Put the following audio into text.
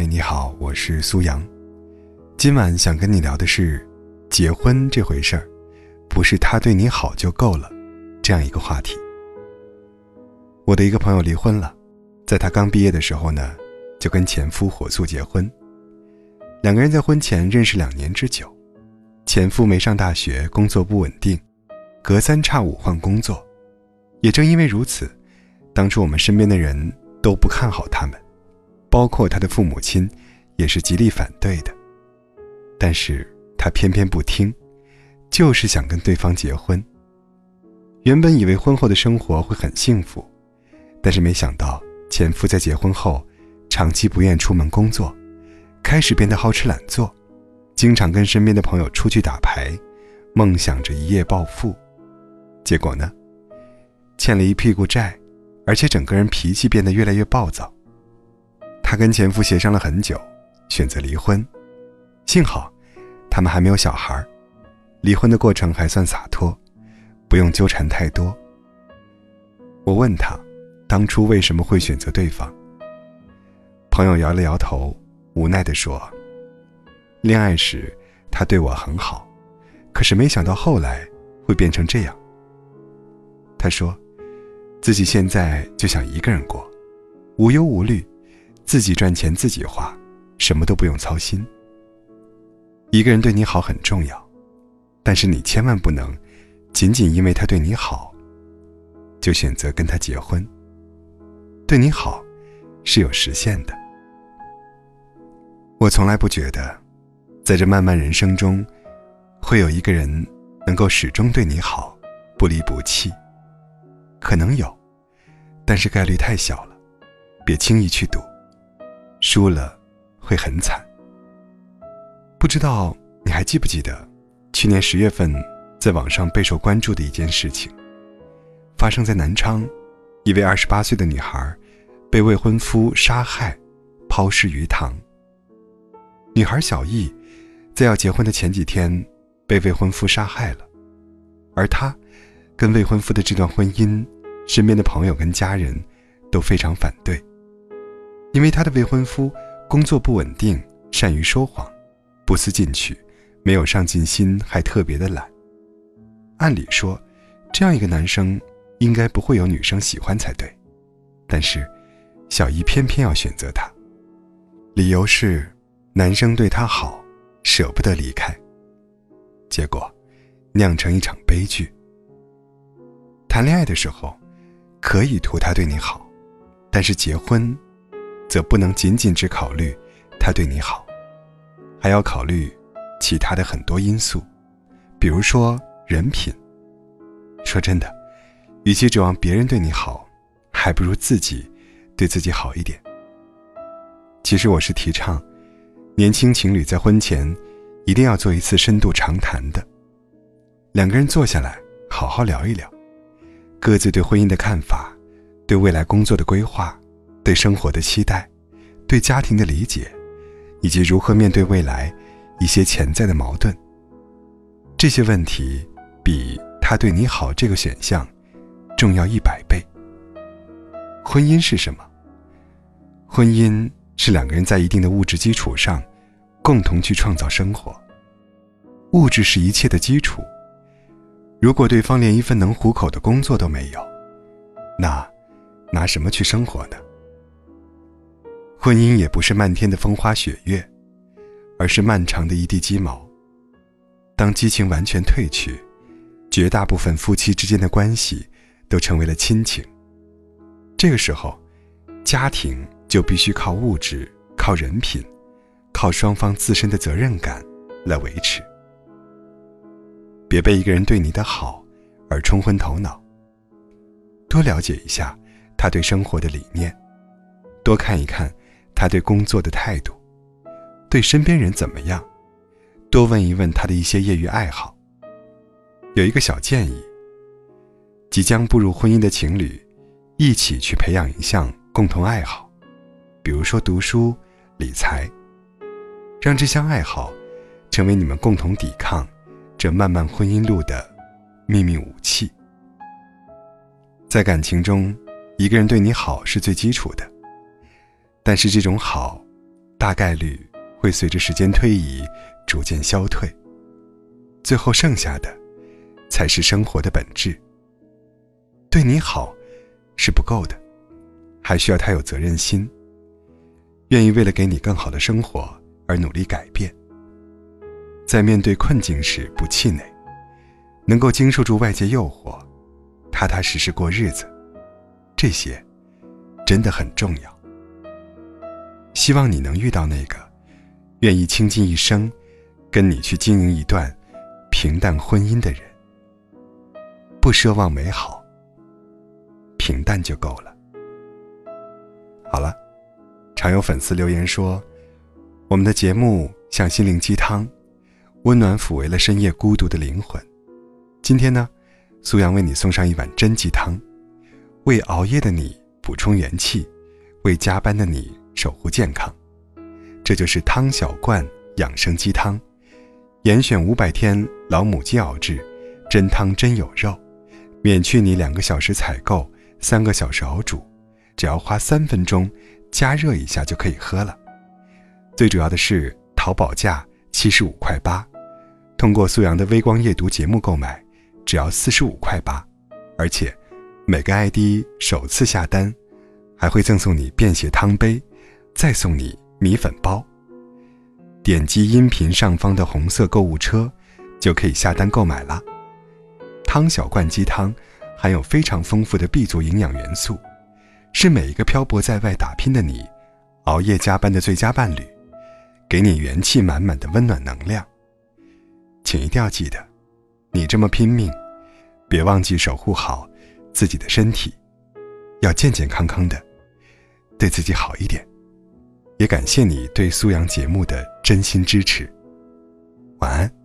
嗨，你好，我是苏阳。今晚想跟你聊的是，结婚这回事儿，不是他对你好就够了，这样一个话题。我的一个朋友离婚了，在他刚毕业的时候呢，就跟前夫火速结婚。两个人在婚前认识两年之久，前夫没上大学，工作不稳定，隔三差五换工作。也正因为如此，当初我们身边的人都不看好他们。包括他的父母亲，也是极力反对的。但是他偏偏不听，就是想跟对方结婚。原本以为婚后的生活会很幸福，但是没想到前夫在结婚后，长期不愿出门工作，开始变得好吃懒做，经常跟身边的朋友出去打牌，梦想着一夜暴富。结果呢，欠了一屁股债，而且整个人脾气变得越来越暴躁。她跟前夫协商了很久，选择离婚。幸好，他们还没有小孩离婚的过程还算洒脱，不用纠缠太多。我问他，当初为什么会选择对方？朋友摇了摇头，无奈地说：“恋爱时，他对我很好，可是没想到后来会变成这样。”他说：“自己现在就想一个人过，无忧无虑。”自己赚钱自己花，什么都不用操心。一个人对你好很重要，但是你千万不能仅仅因为他对你好，就选择跟他结婚。对你好是有时限的。我从来不觉得，在这漫漫人生中，会有一个人能够始终对你好，不离不弃。可能有，但是概率太小了，别轻易去赌。输了，会很惨。不知道你还记不记得，去年十月份，在网上备受关注的一件事情，发生在南昌，一位二十八岁的女孩，被未婚夫杀害，抛尸鱼塘。女孩小易，在要结婚的前几天，被未婚夫杀害了，而她，跟未婚夫的这段婚姻，身边的朋友跟家人，都非常反对。因为她的未婚夫工作不稳定，善于说谎，不思进取，没有上进心，还特别的懒。按理说，这样一个男生应该不会有女生喜欢才对，但是小姨偏偏要选择他，理由是男生对她好，舍不得离开。结果酿成一场悲剧。谈恋爱的时候，可以图他对你好，但是结婚。则不能仅仅只考虑他对你好，还要考虑其他的很多因素，比如说人品。说真的，与其指望别人对你好，还不如自己对自己好一点。其实我是提倡，年轻情侣在婚前一定要做一次深度长谈的，两个人坐下来好好聊一聊，各自对婚姻的看法，对未来工作的规划。对生活的期待，对家庭的理解，以及如何面对未来一些潜在的矛盾。这些问题比他对你好这个选项重要一百倍。婚姻是什么？婚姻是两个人在一定的物质基础上，共同去创造生活。物质是一切的基础。如果对方连一份能糊口的工作都没有，那拿什么去生活呢？婚姻也不是漫天的风花雪月，而是漫长的一地鸡毛。当激情完全褪去，绝大部分夫妻之间的关系都成为了亲情。这个时候，家庭就必须靠物质、靠人品、靠双方自身的责任感来维持。别被一个人对你的好而冲昏头脑。多了解一下他对生活的理念，多看一看。他对工作的态度，对身边人怎么样？多问一问他的一些业余爱好。有一个小建议：即将步入婚姻的情侣，一起去培养一项共同爱好，比如说读书、理财，让这项爱好成为你们共同抵抗这漫漫婚姻路的秘密武器。在感情中，一个人对你好是最基础的。但是这种好，大概率会随着时间推移逐渐消退。最后剩下的，才是生活的本质。对你好，是不够的，还需要他有责任心，愿意为了给你更好的生活而努力改变。在面对困境时不气馁，能够经受住外界诱惑，踏踏实实过日子，这些真的很重要。希望你能遇到那个愿意倾尽一生跟你去经营一段。平淡婚姻的人，不奢望美好，平淡就够了。好了，常有粉丝留言说，我们的节目像心灵鸡汤，温暖抚慰了深夜孤独的灵魂。今天呢，苏阳为你送上一碗真鸡汤，为熬夜的你补充元气，为加班的你守护健康。这就是汤小罐养生鸡汤。严选五百天老母鸡熬制，真汤真有肉，免去你两个小时采购、三个小时熬煮，只要花三分钟加热一下就可以喝了。最主要的是，淘宝价七十五块八，通过苏阳的微光夜读节目购买，只要四十五块八，而且每个 ID 首次下单，还会赠送你便携汤杯，再送你米粉包。点击音频上方的红色购物车，就可以下单购买了。汤小罐鸡汤含有非常丰富的 B 族营养元素，是每一个漂泊在外打拼的你，熬夜加班的最佳伴侣，给你元气满满的温暖能量。请一定要记得，你这么拼命，别忘记守护好自己的身体，要健健康康的，对自己好一点。也感谢你对苏阳节目的真心支持。晚安。